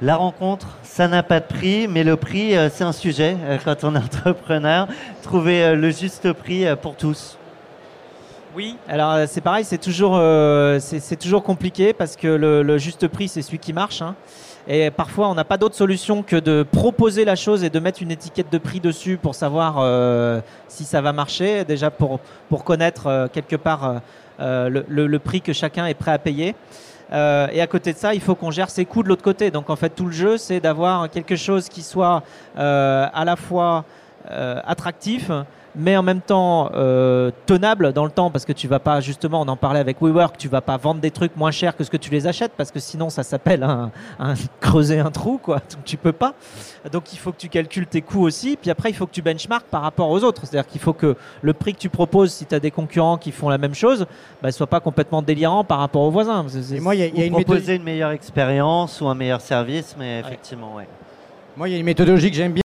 La rencontre, ça n'a pas de prix, mais le prix, euh, c'est un sujet euh, quand on est entrepreneur. Trouver euh, le juste prix pour tous. Oui, alors c'est pareil, c'est toujours, c'est toujours compliqué parce que le, juste prix, c'est celui qui marche. hein. Et parfois, on n'a pas d'autre solution que de proposer la chose et de mettre une étiquette de prix dessus pour savoir si ça va marcher. Déjà pour, pour connaître quelque part le prix que chacun est prêt à payer. Euh, et à côté de ça, il faut qu'on gère ses coûts de l'autre côté. Donc en fait, tout le jeu, c'est d'avoir quelque chose qui soit euh, à la fois euh, attractif, mais en même temps euh, tenable dans le temps, parce que tu vas pas, justement, on en parlait avec WeWork, tu vas pas vendre des trucs moins chers que ce que tu les achètes, parce que sinon ça s'appelle un, un creuser un trou, quoi. Donc tu peux pas. Donc il faut que tu calcules tes coûts aussi, puis après il faut que tu benchmark par rapport aux autres. C'est-à-dire qu'il faut que le prix que tu proposes, si tu as des concurrents qui font la même chose, bah, soit pas complètement délirant par rapport aux voisins. Et moi, il y a, il y a Ou une proposer méthode- une meilleure expérience ou un meilleur service, mais effectivement, ouais. moi, il y a une méthodologie que j'aime bien.